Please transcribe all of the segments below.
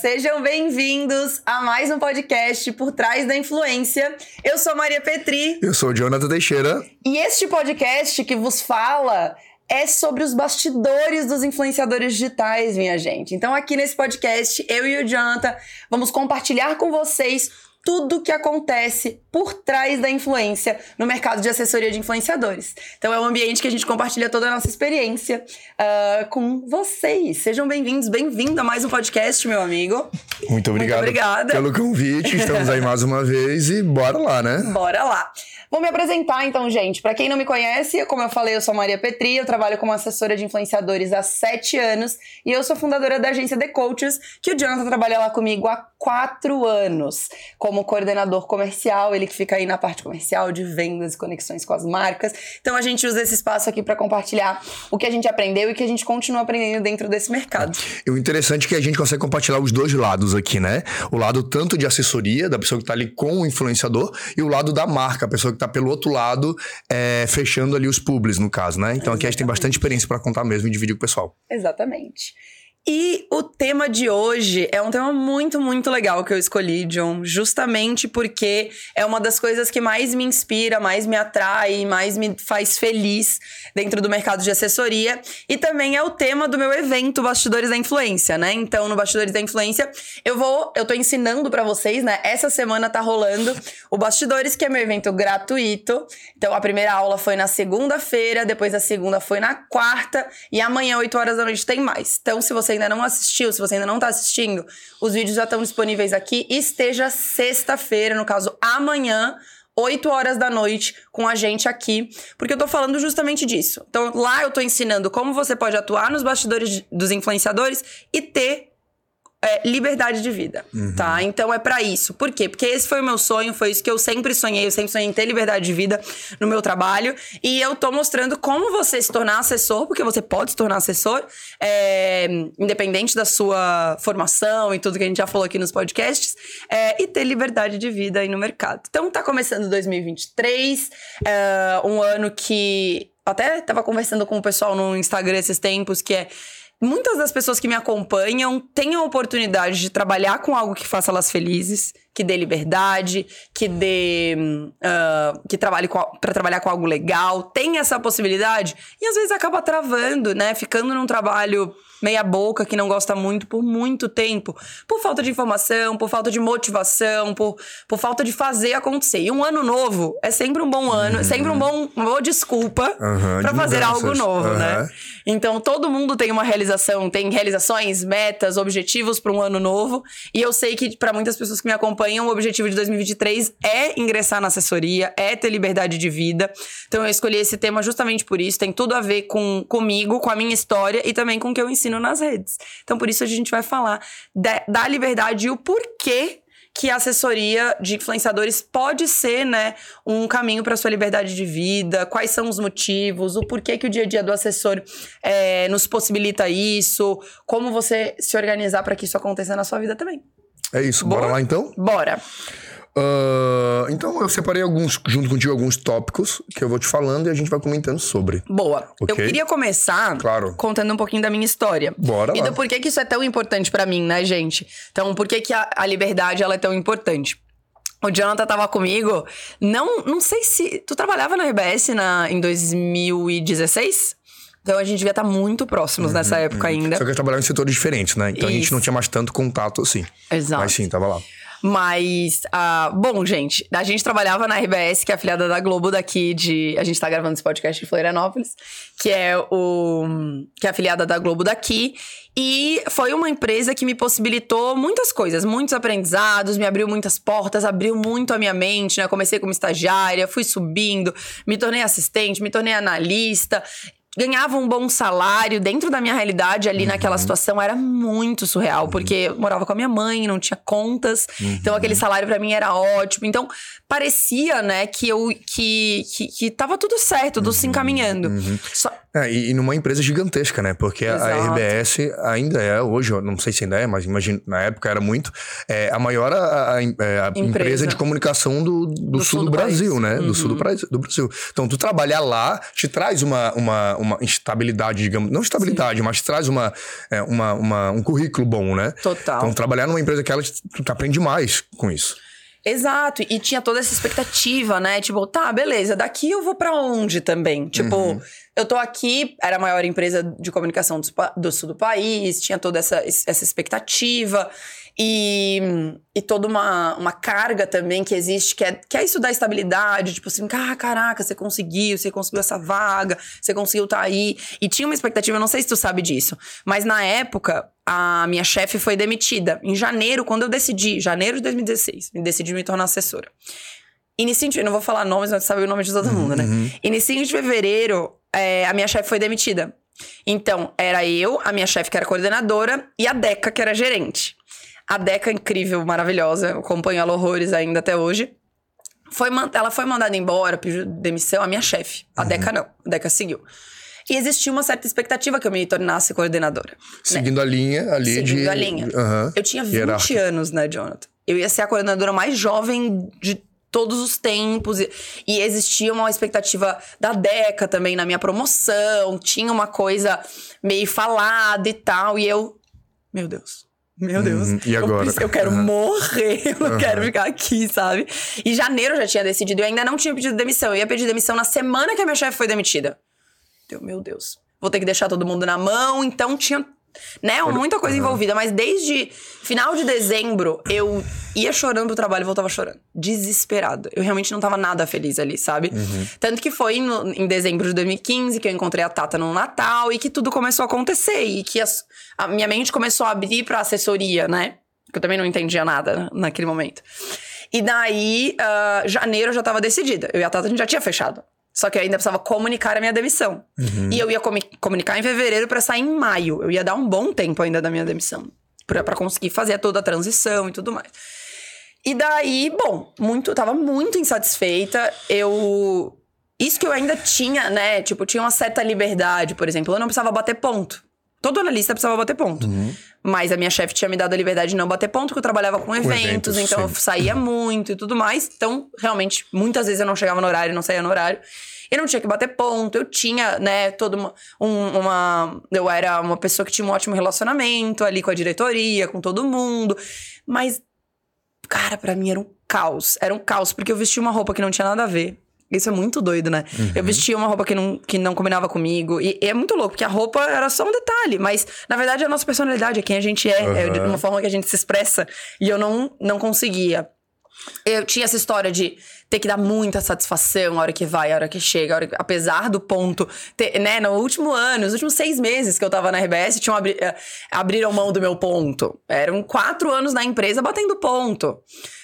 sejam bem-vindos a mais um podcast Por Trás da Influência. Eu sou Maria Petri. Eu sou o Jonathan Teixeira. E este podcast que vos fala é sobre os bastidores dos influenciadores digitais, minha gente. Então, aqui nesse podcast, eu e o Jonathan vamos compartilhar com vocês tudo que acontece por trás da influência no mercado de assessoria de influenciadores. Então é um ambiente que a gente compartilha toda a nossa experiência uh, com vocês. Sejam bem-vindos, bem-vindo a mais um podcast, meu amigo. Muito obrigado Muito obrigada. pelo convite. Estamos aí mais uma vez e bora lá, né? Bora lá. Vou me apresentar então, gente. Para quem não me conhece, como eu falei, eu sou Maria Petri, eu trabalho como assessora de influenciadores há sete anos e eu sou fundadora da agência The Coaches, que o Jonathan trabalha lá comigo há quatro anos como coordenador comercial, ele que fica aí na parte comercial de vendas e conexões com as marcas. Então a gente usa esse espaço aqui para compartilhar o que a gente aprendeu e que a gente continua aprendendo dentro desse mercado. E o interessante é que a gente consegue compartilhar os dois lados aqui, né? O lado tanto de assessoria, da pessoa que está ali com o influenciador, e o lado da marca, a pessoa que está pelo outro lado, é, fechando ali os publis, no caso, né? Então Exatamente. aqui a gente tem bastante experiência para contar mesmo e dividir com o pessoal. Exatamente. E o tema de hoje é um tema muito, muito legal que eu escolhi, John, justamente porque é uma das coisas que mais me inspira, mais me atrai, mais me faz feliz dentro do mercado de assessoria. E também é o tema do meu evento Bastidores da Influência, né? Então, no Bastidores da Influência, eu vou, eu tô ensinando para vocês, né? Essa semana tá rolando o Bastidores, que é meu evento gratuito. Então, a primeira aula foi na segunda-feira, depois a segunda foi na quarta, e amanhã, 8 horas da noite, tem mais. Então, se você você ainda não assistiu, se você ainda não está assistindo, os vídeos já estão disponíveis aqui. Esteja sexta-feira, no caso amanhã, 8 horas da noite com a gente aqui, porque eu tô falando justamente disso. Então, lá eu tô ensinando como você pode atuar nos bastidores dos influenciadores e ter é, liberdade de vida, uhum. tá? Então é para isso. Por quê? Porque esse foi o meu sonho, foi isso que eu sempre sonhei. Eu sempre sonhei em ter liberdade de vida no meu trabalho. E eu tô mostrando como você se tornar assessor, porque você pode se tornar assessor, é, independente da sua formação e tudo que a gente já falou aqui nos podcasts, é, e ter liberdade de vida aí no mercado. Então tá começando 2023, é, um ano que. Até tava conversando com o pessoal no Instagram esses tempos, que é muitas das pessoas que me acompanham têm a oportunidade de trabalhar com algo que faça elas felizes, que dê liberdade, que dê. Uh, que trabalhe para trabalhar com algo legal, tem essa possibilidade e às vezes acaba travando, né? Ficando num trabalho meia boca, que não gosta muito por muito tempo, por falta de informação, por falta de motivação, por, por falta de fazer acontecer. E um ano novo é sempre um bom ano, uhum. sempre um bom, uma boa desculpa uhum, para fazer algo novo, uhum. né? Então todo mundo tem uma realização, tem realizações, metas, objetivos para um ano novo, e eu sei que para muitas pessoas que me acompanham, o objetivo de 2023 é ingressar na assessoria, é ter liberdade de vida. Então eu escolhi esse tema justamente por isso, tem tudo a ver com comigo, com a minha história e também com o que eu ensino ensino nas redes. Então, por isso a gente vai falar da, da liberdade e o porquê que a assessoria de influenciadores pode ser, né, um caminho para sua liberdade de vida, quais são os motivos, o porquê que o dia a dia do assessor é, nos possibilita isso, como você se organizar para que isso aconteça na sua vida também. É isso, bora, bora lá então? Bora. Uh, então eu separei alguns, junto contigo, alguns tópicos que eu vou te falando e a gente vai comentando sobre. Boa. Okay? Eu queria começar claro. contando um pouquinho da minha história. Bora E do porquê que isso é tão importante para mim, né, gente? Então, por que, que a, a liberdade ela é tão importante? O Jonathan tava comigo. Não, não sei se. Tu trabalhava na RBS na, em 2016? Então a gente devia estar tá muito próximos uhum, nessa época uhum. ainda. Só que eu trabalhava em setores diferentes, né? Então Isso. a gente não tinha mais tanto contato assim. Exato. Mas sim, tava lá. Mas, uh, bom, gente, a gente trabalhava na RBS, que é afiliada da Globo daqui de. A gente tá gravando esse podcast em Florianópolis, que é o. que é afiliada da Globo daqui. E foi uma empresa que me possibilitou muitas coisas, muitos aprendizados, me abriu muitas portas, abriu muito a minha mente, né? Comecei como estagiária, fui subindo, me tornei assistente, me tornei analista ganhava um bom salário dentro da minha realidade ali uhum. naquela situação era muito surreal, uhum. porque eu morava com a minha mãe, não tinha contas, uhum. então aquele salário para mim era ótimo. Então parecia, né, que eu que que, que tava tudo certo, tudo se uhum. encaminhando. Uhum. Só... É, e, e numa empresa gigantesca, né? Porque a, a Exato. RBS ainda é, hoje, não sei se ainda é, mas imagino, na época era muito, é a maior a, a- é, a empresa. Empresa. de comunicação do, do, sul, do, Brasil, país. né? Do sul do, Uhum. Brasil, do Brasil. Então, tu trabalhar lá te traz uma, uma, uma estabilidade, digamos, não estabilidade, mas te traz uma, é, uma, uma- um currículo bom, né? Total. Então, trabalhar numa empresa que ela, tu aprende mais com isso. Exato, e tinha toda essa expectativa, né? Tipo, tá, beleza, daqui eu vou pra onde também? Tipo, Uhum. eu tô aqui, era a maior empresa de comunicação do, do sul do país, tinha toda essa, essa expectativa e, e toda uma, uma carga também que existe, que é, que é isso da estabilidade, tipo assim, ah, caraca, você conseguiu, você conseguiu essa vaga, você conseguiu tá aí. E tinha uma expectativa, eu não sei se tu sabe disso, mas na época, a minha chefe foi demitida. Em janeiro, quando eu decidi, janeiro de 2016, me decidi me tornar assessora. Inicinho de, não vou falar nomes, mas sabe o nome de todo mundo, né? Uhum. Inicinho de fevereiro, é, a minha chefe foi demitida. Então, era eu, a minha chefe, que era coordenadora, e a Deca, que era gerente. A Deca, incrível, maravilhosa, eu acompanho ela horrores ainda até hoje. Foi, ela foi mandada embora, pediu demissão, a minha chefe. A Deca não, a Deca seguiu. E existia uma certa expectativa que eu me tornasse coordenadora. Seguindo a linha ali de. Seguindo a linha. Aham. Eu tinha 20 Hierárquica. anos, né, Jonathan? Eu ia ser a coordenadora mais jovem de todos os tempos. E, e existia uma expectativa da Deca também na minha promoção. Tinha uma coisa meio falada e tal. E eu, meu Deus. Meu Deus. Uhum. E Eu agora? preciso- Eu, quero Aham. morrer. Eu não Aham. quero ficar aqui, sabe? E janeiro eu já tinha decidido. Eu ainda não tinha pedido demissão. Eu ia pedir demissão na semana que a minha chefe foi demitida. Deu, meu Deus. Vou ter que deixar todo mundo na mão. Então tinha, né, muita coisa envolvida. Mas desde final de dezembro, eu ia chorando pro trabalho e voltava chorando. Desesperada. Eu realmente não tava nada feliz ali, sabe? Tanto que foi no- em dezembro de 2015 que eu encontrei a Tata no Natal e que tudo começou a acontecer. E que as- a minha mente começou a abrir pra assessoria, né? Que eu também não entendia nada naquele momento. E daí, ah, janeiro eu já tava decidida. Eu e a Tata a gente já tinha fechado. Só que eu ainda precisava comunicar a minha demissão. E eu ia comunicar em fevereiro pra sair em maio. Eu ia dar um bom tempo ainda da minha demissão. Pra, pra conseguir fazer toda a transição e tudo mais. E daí, bom, muito, tava muito insatisfeita. Eu. Isso que eu ainda tinha, né? Tipo, tinha uma certa liberdade, por exemplo. Eu não precisava bater ponto. Todo analista precisava bater ponto. Mas a minha chefe tinha me dado a liberdade de não bater ponto, porque eu trabalhava com eventos, eventos, então eu sim. saía muito e tudo mais. Então, realmente, muitas vezes eu não chegava no horário, não saía no horário. Eu não tinha que bater ponto, eu tinha, né, toda uma, um- uma. Eu era uma pessoa que tinha um ótimo relacionamento ali com a diretoria, com todo mundo. Mas, cara, pra mim era um caos. Era um caos, porque eu vestia uma roupa que não tinha nada a ver. Isso é muito doido, né? Eu vestia uma roupa que não, que não combinava comigo. E, e é muito louco, porque a roupa era só um detalhe. Mas, na verdade, é a nossa personalidade, é quem a gente é. É de Aham. uma forma que a gente se expressa. E eu não, não conseguia. Eu tinha essa história de ter que dar muita satisfação a hora que vai, a hora que chega, hora que- apesar do ponto. ter- né, no último ano, nos últimos seis meses que eu tava na RBS, tinham abri, eh, abriram mão do meu ponto. Eram quatro anos na empresa batendo ponto.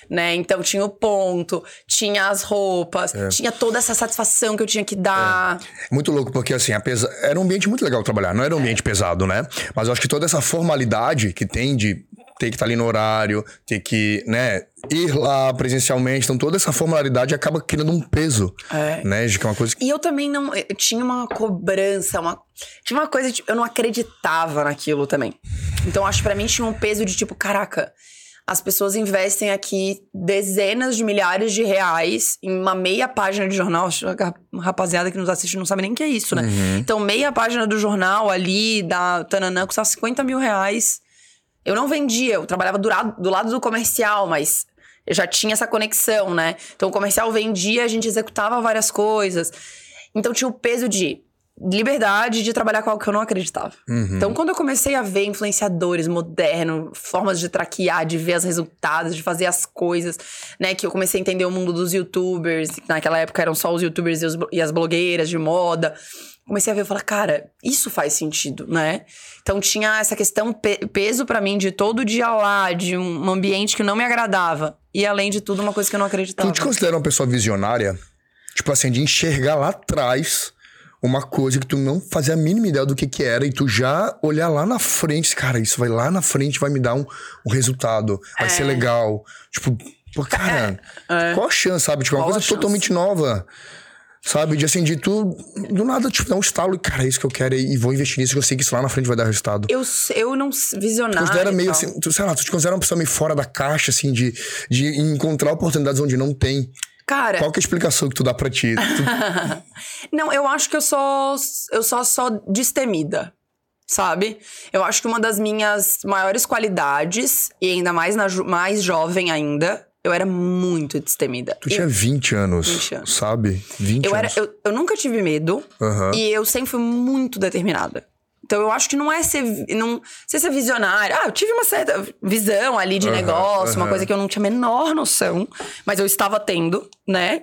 Né? Então tinha o ponto, tinha as roupas, tinha toda essa satisfação que eu tinha que dar. Muito louco, porque assim, apesar... era um ambiente muito legal trabalhar, não era um ambiente pesado, né? Mas eu acho que toda essa formalidade que tem de ter que estar ali no horário, ter que, né, ir lá presencialmente, então toda essa formalidade acaba criando um peso, É. né? De que é uma coisa que E eu também não. Eu tinha uma cobrança, uma. Tinha uma coisa de. Eu não acreditava naquilo também. Então, acho que pra mim tinha um peso de tipo, caraca, as pessoas investem aqui dezenas de milhares de reais em uma meia página de jornal. Acho que a rapaziada que nos assiste não sabe nem o que é isso, né? Então, meia página do jornal ali, da Tananã, custava 50 mil reais. Eu não vendia, eu trabalhava do lado, do lado do comercial, mas eu já tinha essa conexão, né? Então o comercial vendia, a gente executava várias coisas. Então tinha o peso de liberdade de trabalhar com algo que eu não acreditava. Então quando eu comecei a ver influenciadores modernos, formas de traquear, de ver os resultados, de fazer as coisas, né? Que eu comecei a entender o mundo dos youtubers, que naquela época eram só os youtubers e, os e as blogueiras de moda. Comecei a ver e falar, cara, isso faz sentido, né? Então tinha essa questão, pe- peso pra mim de todo dia lá, de um ambiente que não me agradava. E além de tudo, uma coisa que eu não acreditava. Tu te considera uma pessoa visionária? Tipo assim, de enxergar lá atrás uma coisa que tu não fazia a mínima ideia do que que era e tu já olhar lá na frente, cara, isso vai lá na frente, vai me dar um, um resultado, vai É. ser legal. Tipo, pô, cara, É. qual a chance, sabe? Tipo, é uma Qual coisa totalmente nova. Sabe? De assim, de tu, do nada, tipo, dar um estalo e, cara, é isso que eu quero e vou investir nisso, que eu sei que isso lá na frente vai dar resultado. Eu, eu não visionário. Tu considera meio assim, tu, sei lá, tu te considera uma pessoa meio fora da caixa, assim, de, de encontrar oportunidades onde não tem. Cara, Qual que é a explicação que tu dá pra ti? Tu- não, eu acho que eu sou eu só sou destemida. Sabe? Eu acho que uma das minhas maiores qualidades, e ainda mais na mais jovem ainda, eu era muito destemida. tu Eu- tinha 20 anos, 20 anos. sabe? 20 Eu, era, anos. eu, eu nunca tive medo e eu sempre fui muito determinada. Então eu acho que não é ser, não sei ser visionária. Ah, eu tive uma certa visão ali de Aham, negócio, uma aham. coisa que eu não tinha a menor noção, mas eu estava tendo, né?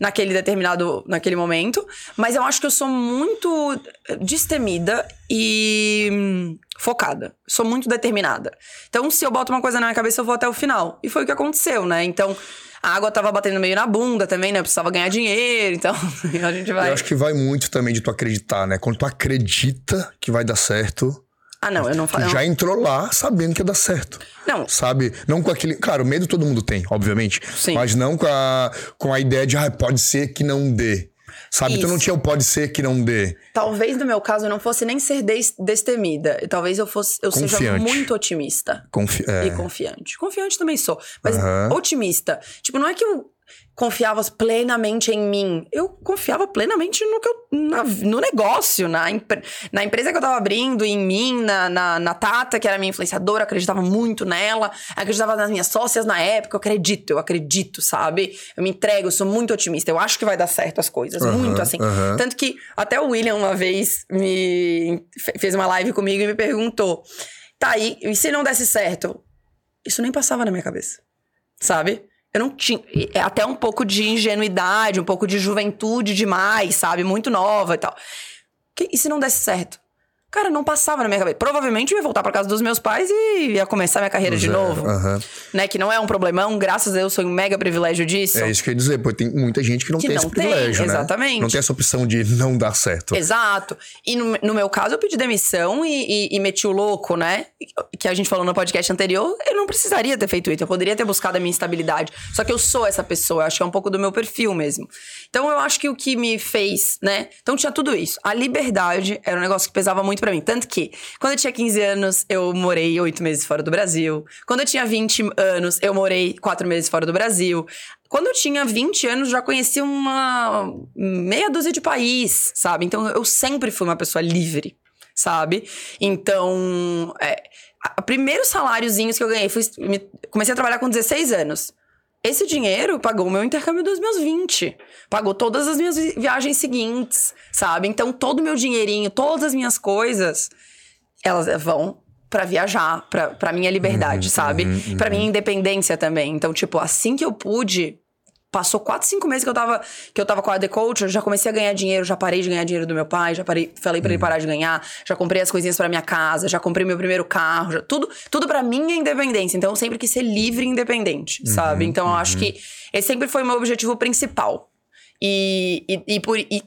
Naquele determinado, naquele momento. Mas eu acho que eu sou muito destemida e hum, focada. Sou muito determinada. Então, se eu boto uma coisa na minha cabeça, eu vou até o final. E foi o que aconteceu, né? Então, a água tava batendo meio na bunda também, né? Eu precisava ganhar dinheiro, então a gente vai. Eu acho que vai muito também de tu acreditar, né? Quando tu acredita que vai dar certo, Ah, não, eu não tu falo. já entrou lá sabendo que ia dar certo. Não, Sabe? Não com aquele. Claro, medo todo mundo tem, obviamente. Sim. Mas não com a, com a ideia de, ah, pode ser que não dê. Sabe? Tu não Isso. tinha o pode ser que não dê. talvez no meu caso eu não fosse nem ser des- destemida. Talvez eu fosse, eu seja Confiante. muito otimista. Confi é. E confiante. Confiante também sou. Mas Aham. otimista. Tipo, não é que eu confiava plenamente em mim. Eu confiava plenamente no que eu, na- no negócio, na, empre- na empresa que eu tava abrindo, em mim, na, na, na Tata, que era minha influenciadora, acreditava muito nela, acreditava nas minhas sócias na época. Eu acredito, eu acredito, sabe? Eu me entrego, eu sou muito otimista. Eu acho que vai dar certo as coisas. Aham, muito assim. aham. Tanto que até o William uma vez me fe- fez uma live comigo e me perguntou: tá aí, e se não desse certo? Isso nem passava na minha cabeça. Sabe? Eu não tinha. é Até um pouco de ingenuidade, um pouco de juventude demais, sabe? Muito nova e tal. E se não desse certo? Cara, não passava na minha cabeça. Provavelmente eu ia voltar pra casa dos meus pais e ia começar minha carreira de novo. Né? Que não é um problemão, graças a Deus, sou um mega privilégio disso. É isso que eu ia dizer, pô, tem muita gente que não Que tem não esse tem, privilégio, né? exatamente. Não tem essa opção de não dar certo. Exato. E no, no meu caso, eu pedi demissão e, e, e meti o louco, né? Que a gente falou no podcast anterior. Eu não precisaria ter feito isso. Eu poderia ter buscado a minha estabilidade. Só que eu sou essa pessoa. Eu acho que é um pouco do meu perfil mesmo. Então, eu acho que o que me fez, né? Então, tinha tudo isso. A liberdade era um negócio que pesava muito pra mim. Tanto que, quando eu tinha 15 anos, eu morei oito meses fora do Brasil. Quando eu tinha 20 anos, eu morei quatro meses fora do Brasil. Quando eu tinha 20 anos, já conhecia uma meia dúzia de país, sabe? Então eu sempre fui uma pessoa livre, sabe? Então, é, primeiros saláriozinhos que eu ganhei, fui, me- comecei a trabalhar com 16 anos. Esse dinheiro pagou o meu intercâmbio dos meus 20. Pagou todas as minhas vi- viagens seguintes, sabe? Então, todo o meu dinheirinho, todas as minhas coisas, elas vão pra viajar, pra, pra minha liberdade, sabe? uhum, Pra minha independência também. Então, tipo, assim que eu pude, passou quatro, cinco meses que eu tava, que eu tava com a The Coach, eu já comecei a ganhar dinheiro, já parei de ganhar dinheiro do meu pai, já parei, falei pra ele parar de ganhar, já comprei as coisinhas pra minha casa, já comprei meu primeiro carro, já- tudo, tudo para minha independência. Então, eu sempre quis ser livre e independente, sabe? Então, eu acho que esse sempre foi o meu objetivo principal. E, e, e por. E,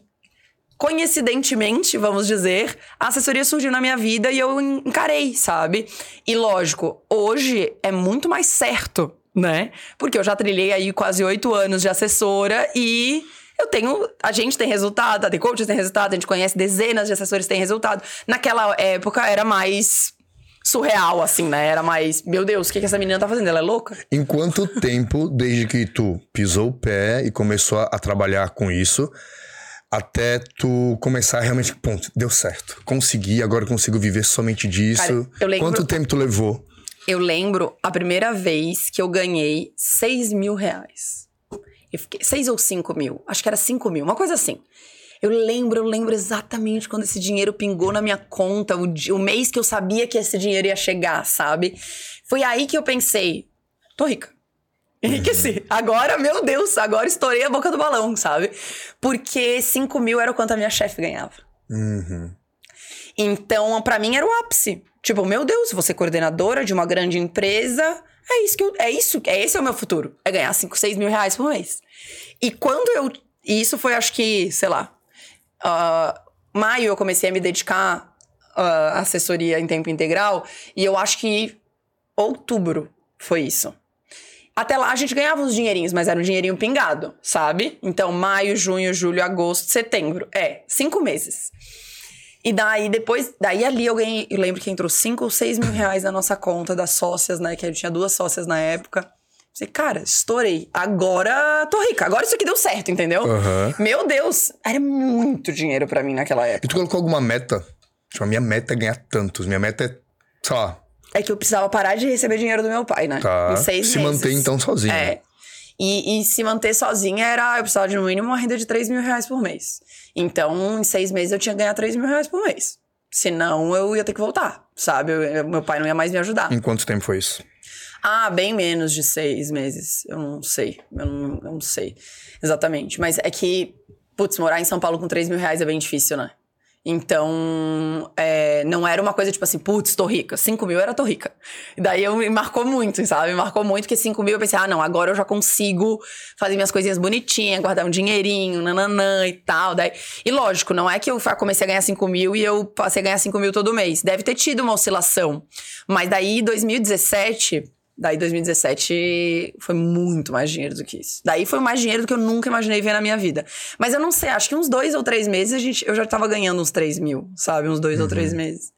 coincidentemente, vamos dizer, a assessoria surgiu na minha vida e eu en- encarei, sabe? E lógico, hoje é muito mais certo, né? Porque eu já trilhei aí quase oito anos de assessora e eu tenho. A gente tem resultado, a The Coaches tem resultado, a gente conhece dezenas de assessores que têm resultado. Naquela época era mais surreal, assim, né? Era mais, meu Deus, o que, que essa menina tá fazendo? Ela é louca? Em quanto tempo, desde que tu pisou o pé e começou a, a trabalhar com isso, até tu começar realmente, ponto, deu certo. Consegui, agora eu consigo viver somente disso. Cara, lembro- Quanto tempo tu levou? Eu lembro a primeira vez que eu ganhei 6 mil reais. Eu fiquei, 6 ou 5 mil. Acho que era 5 mil, uma coisa assim. Eu lembro, eu lembro exatamente quando esse dinheiro pingou na minha conta, o, o mês que eu sabia que esse dinheiro ia chegar, sabe? Foi aí que eu pensei, tô rica. Enriqueci. Agora, meu Deus, agora estourei a boca do balão, sabe? Porque 5 mil era o quanto a minha chefe ganhava. Uhum. Então, pra mim era o ápice. Tipo, meu Deus, vou ser coordenadora de uma grande empresa. É isso que eu, é isso, é esse é o meu futuro. É ganhar 5, 6 mil reais por mês. E quando eu. E isso foi, acho que, sei lá. ah, maio eu comecei a me dedicar ah, à assessoria em tempo integral. E eu acho que outubro foi isso. Até lá a gente ganhava uns dinheirinhos, mas era um dinheirinho pingado, sabe? Então, maio, junho, julho, agosto, setembro. É, cinco meses. E daí, depois, daí ali eu ganhei, eu lembro que entrou cinco ou seis mil reais na nossa conta das sócias, né? Que eu tinha duas sócias na época. Falei, cara, estourei. Agora tô rica. Agora isso aqui deu certo, entendeu? Aham. Meu Deus, era muito dinheiro pra mim naquela época. E tu colocou alguma meta? Tipo, a minha meta é ganhar tantos. Minha meta é, sei lá, É que eu precisava parar de receber dinheiro do meu pai, né? tá. Em seis Se meses. manter então sozinho. É. E, e se manter sozinha era. Eu precisava de no mínimo uma renda de 3 mil reais por mês. Então, em seis meses eu tinha que ganhar 3 mil reais por mês. Senão eu ia ter que voltar, sabe? Eu- eu- meu pai não ia mais me ajudar. Em quanto tempo foi isso? Ah, bem menos de seis meses. Eu não sei. Eu não, eu não sei exatamente. Mas é que, putz, morar em São Paulo com 3 mil reais é bem difícil, né? Então, é, não era uma coisa tipo assim, putz, tô rica. 5 mil era tô rica. Daí eu me marcou muito, sabe? Me marcou muito que 5 mil eu pensei, ah, não, agora eu já consigo fazer minhas coisinhas bonitinhas, guardar um dinheirinho, nananã e tal. Daí... E lógico, não é que eu comecei a ganhar 5 mil e eu passei a ganhar 5 mil todo mês. Deve ter tido uma oscilação. Mas daí, 2017. Daí 2017 foi muito mais dinheiro do que isso. Daí foi mais dinheiro do que eu nunca imaginei ver na minha vida. Mas eu não sei, acho que uns dois ou três meses a gente, eu já tava ganhando uns 3 mil, sabe? Uns dois ou três meses.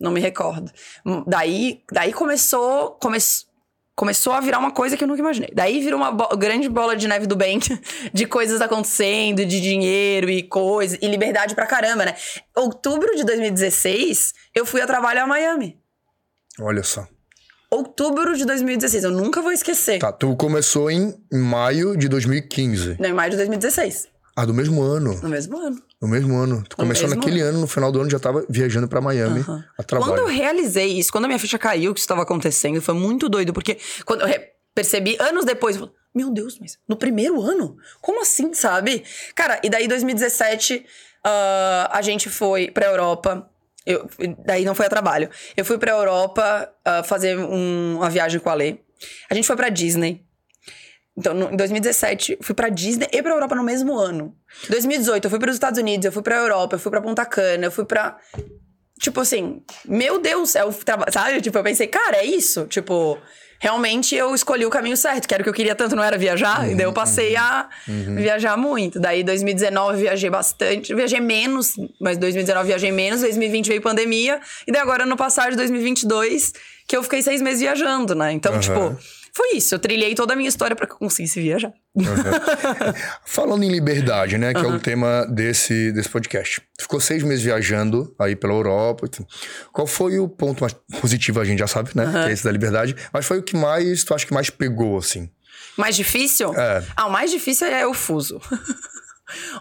Não me recordo. Hum, Daí, daí começou, come, começou a virar uma coisa que eu nunca imaginei. Daí virou uma bo- grande bola de neve do bem, de coisas acontecendo, de dinheiro e coisa, e liberdade pra caramba, né? Outubro de 2016, eu fui a trabalho a Miami. Olha só. Outubro de 2016, eu nunca vou esquecer. Tá, tu começou em maio de 2015. Não, em maio de 2016, Ah, do mesmo ano. no mesmo ano. No mesmo ano. Tu começou mesmo naquele ano, no final do ano já tava viajando pra Miami Aham. a trabalho. Quando eu realizei isso, quando a minha ficha caiu, que isso estava acontecendo, foi muito doido, porque quando eu percebi, anos depois, eu falei, meu Deus, mas no primeiro ano? Como assim, sabe? Cara, e daí 2017, ah, a gente foi pra Europa. Eu, daí não foi a trabalho. Eu fui pra Europa ah, fazer um- uma viagem com a Lê. A gente foi pra Disney. Então, no- em 2017, fui pra Disney e pra Europa no mesmo ano. 2018, eu fui pros Estados Unidos, eu fui pra Europa, eu fui pra Punta Cana, eu fui pra. Tipo assim, meu Deus, é o traba- sabe? Tipo, eu pensei, cara, é isso. Tipo, realmente eu escolhi o caminho certo, que era o que eu queria tanto, não era viajar. e daí eu passei a viajar muito. Daí 2019 viajei bastante, viajei menos, mas 2019 viajei menos, 2020 veio pandemia, e daí agora no passar de 2022, que eu fiquei seis meses viajando, né? Então, Aham. tipo, foi isso. Eu trilhei toda a minha história pra que eu conseguisse viajar. Falando em liberdade, né? Que é o tema desse, desse podcast. Ficou seis meses viajando aí pela Europa. Qual foi o ponto mais positivo, a gente já sabe, né? Que é esse da liberdade. Mas foi o que mais, tu acha que mais pegou, assim? Mais difícil? É. Ah, o mais difícil é o fuso.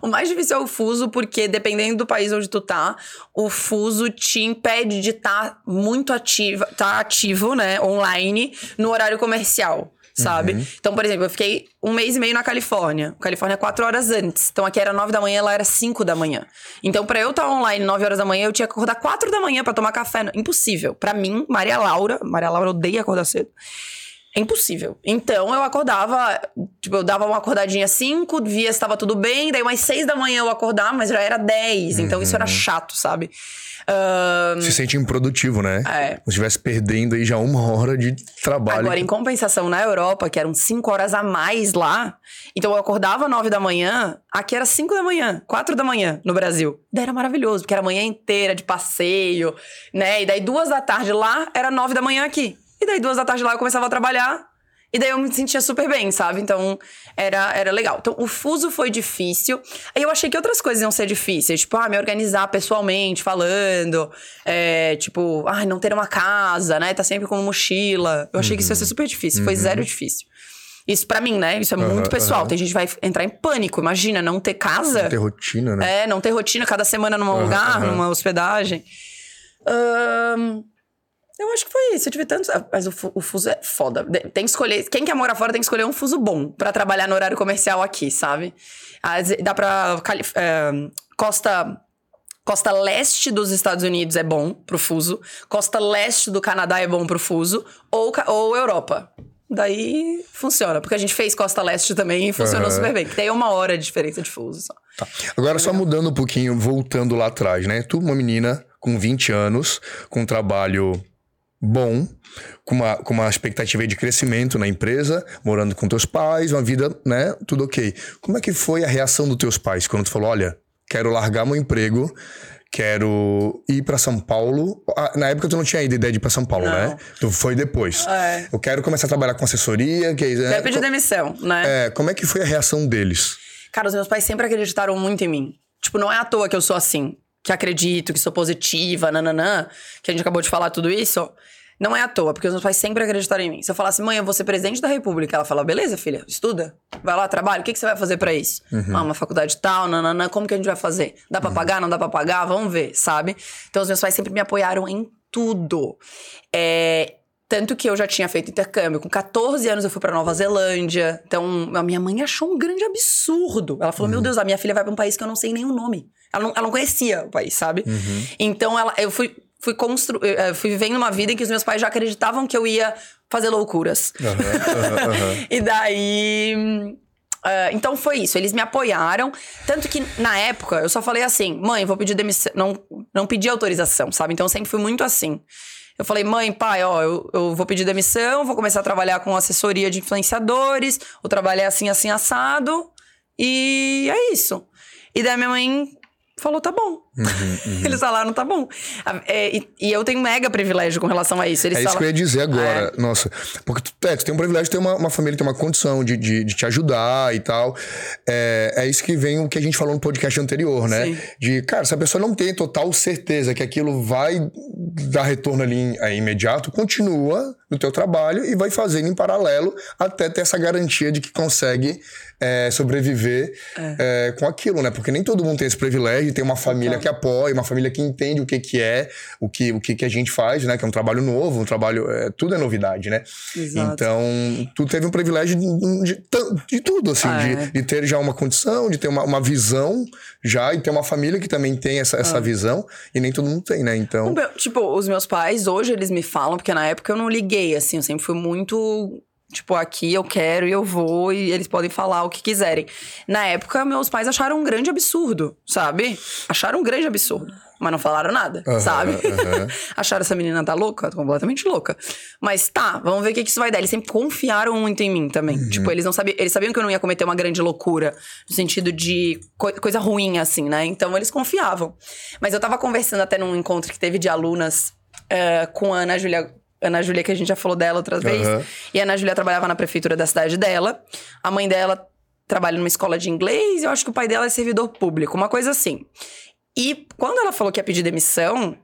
o mais difícil é o fuso, porque dependendo do país onde tu tá, o fuso te impede de estar muito ativo, tá ativo, né, online, no horário comercial. Sabe? Então, por exemplo, eu fiquei um mês e meio na Califórnia. Califórnia é quatro horas antes. Então, aqui era nove da manhã, lá era cinco da manhã. Então, pra eu estar online nove horas da manhã, eu tinha que acordar quatro da manhã pra tomar café. Impossível. Pra mim, Maria Laura, Maria Laura odeia acordar cedo. É impossível. Então eu acordava, tipo, eu dava uma acordadinha às 5, via se estava tudo bem, daí umas 6 da manhã eu acordava, mas já era 10, então isso era chato, sabe? Ahn, Se sente improdutivo, né? É. Como se estivesse perdendo aí já uma hora de trabalho. Agora, em compensação, na Europa, que eram 5 horas a mais lá, então eu acordava 9 da manhã, aqui era 5 da manhã, 4 da manhã no Brasil. Daí era maravilhoso, porque era a manhã inteira de passeio, né? E daí duas da tarde lá era 9 da manhã aqui. E daí duas da tarde lá eu começava a trabalhar. E daí eu me sentia super bem, sabe? Então era, era legal. Então o fuso foi difícil. Aí eu achei que outras coisas iam ser difíceis. Tipo, ah, me organizar pessoalmente, falando. É, tipo, ah, não ter uma casa, né? Tá sempre com mochila. Eu achei que isso ia ser super difícil. Foi zero difícil. Isso pra mim, né? Isso é muito pessoal. aham. Tem gente que vai entrar em pânico. Imagina, não ter casa. Ter rotina, né? É, não ter rotina cada semana num Aham, lugar, numa hospedagem. Ahn, eu acho que foi isso. Eu tive tantos. ah, Mas o, o fuso é foda. Tem que escolher. Quem quer morar fora tem que escolher um fuso bom pra trabalhar no horário comercial aqui, sabe? Ve- dá pra. É, costa. Costa leste dos Estados Unidos é bom pro fuso. Costa leste do Canadá é bom pro fuso. Ou, ou Europa. Daí funciona. Porque a gente fez costa leste também e funcionou Aham. super bem. Que tem uma hora de diferença de fuso só. Tá. Agora, só mudando um pouquinho, voltando lá atrás, né? Tu, uma menina com 20 anos, com um trabalho bom, com uma, com uma expectativa de crescimento na empresa, morando com teus pais, uma vida, né? Tudo ok. Como é que foi a reação dos teus pais quando tu falou, olha, quero largar meu emprego, quero ir para São Paulo. Ah, na época tu não tinha ideia de ir para São Paulo, não. né? Tu foi depois. É. Eu quero começar a trabalhar com assessoria, que é, pedir demissão, né? é, como é que foi a reação deles? Cara, os meus pais sempre acreditaram muito em mim. Tipo, não é à toa que eu sou assim. Que acredito, que sou positiva, nananã. Que a gente acabou de falar tudo isso. Não é à toa, porque os meus pais sempre acreditaram em mim. Se eu falasse, mãe, eu vou ser presidente da república, ela fala, beleza, filha, estuda. Vai lá, trabalha. O que, que você vai fazer pra isso? Ah, uma faculdade tal, nananã. Como que a gente vai fazer? Dá pra pagar, não dá pra pagar? Vamos ver, sabe? Então, os meus pais sempre me apoiaram em tudo. É, tanto que eu já tinha feito intercâmbio. Com 14 anos eu fui pra Nova Zelândia. Então, a minha mãe achou um grande absurdo. Ela falou: Meu Deus, a minha filha vai pra um país que eu não sei nem o nome. Ela não, ela não conhecia o país, sabe? Então, ela, eu fui, fui, constru, fui vivendo uma vida em que os meus pais já acreditavam que eu ia fazer loucuras. Aham, aham. E daí. ah, então foi isso, eles me apoiaram. Tanto que na época eu só falei assim: mãe, vou pedir demissão. Não, não pedi autorização, sabe? Então eu sempre fui muito assim. Eu falei, mãe, pai, ó, eu, eu vou pedir demissão, vou começar a trabalhar com assessoria de influenciadores, vou trabalhar assim, assim, assado. E é isso. E daí minha mãe falou, tá bom. Uhum, Eles falaram, tá bom. Ah, é, e, e eu tenho mega privilégio com relação a isso. Eles É isso que eu ia dizer agora. Nossa, porque tu, é, tu tem um privilégio de ter uma, uma família, ter uma condição de, de, de te ajudar e tal. É, é isso que vem o que a gente falou no podcast anterior, né? Sim. De, cara, se a pessoa não tem total certeza que aquilo vai dar retorno ali é, imediato, continua no teu trabalho e vai fazendo em paralelo até ter essa garantia de que consegue é, sobreviver é, com aquilo, né? Porque nem todo mundo tem esse privilégio, tem uma família Total. que apoia, uma família que entende o que que é, o que, o que que a gente faz, né? Que é um trabalho novo, um trabalho... É, tudo é novidade, né? Exato. Então, tu teve um privilégio de, de, de tudo, assim. Ah, de, é. de ter já uma condição, de ter uma, uma visão já, e ter uma família que também tem essa, Ah. essa visão, e nem todo mundo tem, né? Então... Meu- tipo, os meus pais, hoje eles me falam, porque na época eu não liguei, assim, eu sempre fui muito. Tipo, aqui eu quero e eu vou, e eles podem falar o que quiserem. Na época, meus pais acharam um grande absurdo, sabe? Acharam um grande absurdo. Mas não falaram nada, Aham, sabe? aham. acharam essa menina tá louca? Tá completamente louca. Mas tá, vamos ver o que, que isso vai dar. Eles sempre confiaram muito em mim também. Uhum. Tipo, eles não sabiam. Eles sabiam que eu não ia cometer uma grande loucura. No sentido de coi- coisa ruim, assim, né? Então eles confiavam. Mas eu tava conversando até num encontro que teve de alunas eh, com a Ana Júlia. Ana Júlia, que a gente já falou dela outras vezes. Aham. E a Ana Júlia trabalhava na prefeitura da cidade dela. A mãe dela trabalha numa escola de inglês. E eu acho que o pai dela é servidor público, uma coisa assim. E quando ela falou que ia pedir demissão,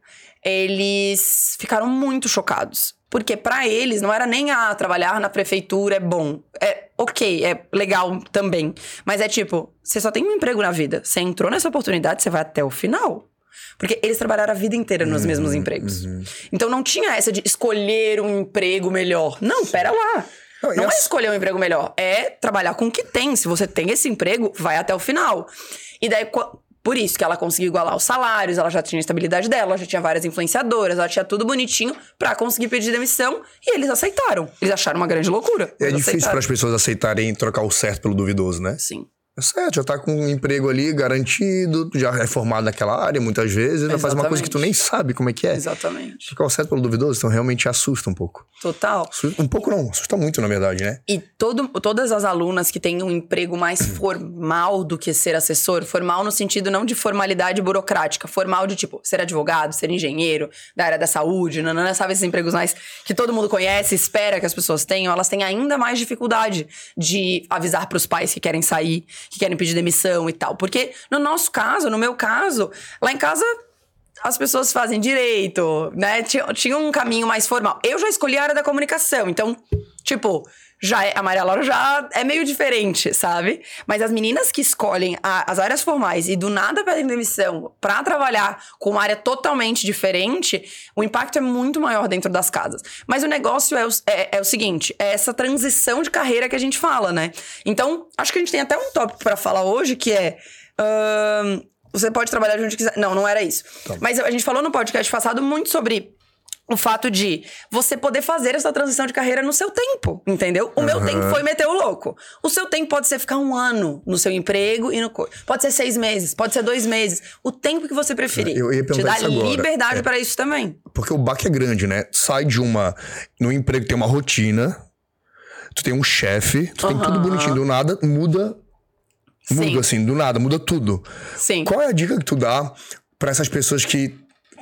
eles ficaram muito chocados. Porque pra eles não era nem ah, trabalhar na prefeitura é bom. É ok, é legal também. Mas é tipo, você só tem um emprego na vida. Você entrou nessa oportunidade, você vai até o final. Porque eles trabalharam a vida inteira nos mesmos empregos. Então não tinha essa de escolher um emprego melhor. Não, pera lá. Não, Não é escolher um emprego melhor, é trabalhar com o que tem. Se você tem esse emprego, vai até o final. E daí, por isso que ela conseguiu igualar os salários, ela já tinha a estabilidade dela, ela já tinha várias influenciadoras, ela tinha tudo bonitinho pra conseguir pedir demissão. E eles aceitaram. Eles acharam uma grande loucura. É difícil para as pessoas aceitarem trocar o certo pelo duvidoso, né? Sim. É certo, já tá com um emprego ali garantido, já é formado naquela área muitas vezes, vai fazer uma coisa que tu nem sabe como é que é. Exatamente. O certo pelo duvidoso, então realmente assusta um pouco. Total. Um pouco não, assusta muito, na verdade, né? E todo, todas as alunas que têm um emprego mais formal do que ser assessor, formal no sentido não de formalidade burocrática, formal de tipo ser advogado, ser engenheiro, da área da saúde, nanana, sabe esses empregos mais que todo mundo conhece, espera que as pessoas tenham, elas têm ainda mais dificuldade de avisar pros pais que querem sair, que querem pedir demissão e tal. Porque no nosso caso, no meu caso, lá em casa as pessoas fazem direito, né? Tinha, tinha um caminho mais formal. Eu já escolhi a área da comunicação, então, tipo, já é, a Maria Laura já é meio diferente, sabe? Mas as meninas que escolhem a- as áreas formais e do nada pedem demissão pra trabalhar com uma área totalmente diferente, o impacto é muito maior dentro das casas. Mas o negócio é o, é- é o seguinte: é essa transição de carreira que a gente fala, né? Então, acho que a gente tem até um tópico pra falar hoje que é. ahn, você pode trabalhar de onde quiser. Não, não era isso. Mas a gente falou no podcast passado muito sobre o fato de você poder fazer essa transição de carreira no seu tempo, entendeu? O meu tempo foi meter o louco. O seu tempo pode ser ficar um ano no seu emprego e no pode ser seis meses, pode ser dois meses, o tempo que você preferir. Eu ia Te dá liberdade É. pra isso também. Porque o baque é grande, né? Sai de uma. No emprego tem uma rotina, tu tem um chefe, tu tem tudo bonitinho. Do nada, muda. Muda Sim. assim, do nada, muda tudo. Sim. Qual é a dica que tu dá pra essas pessoas que,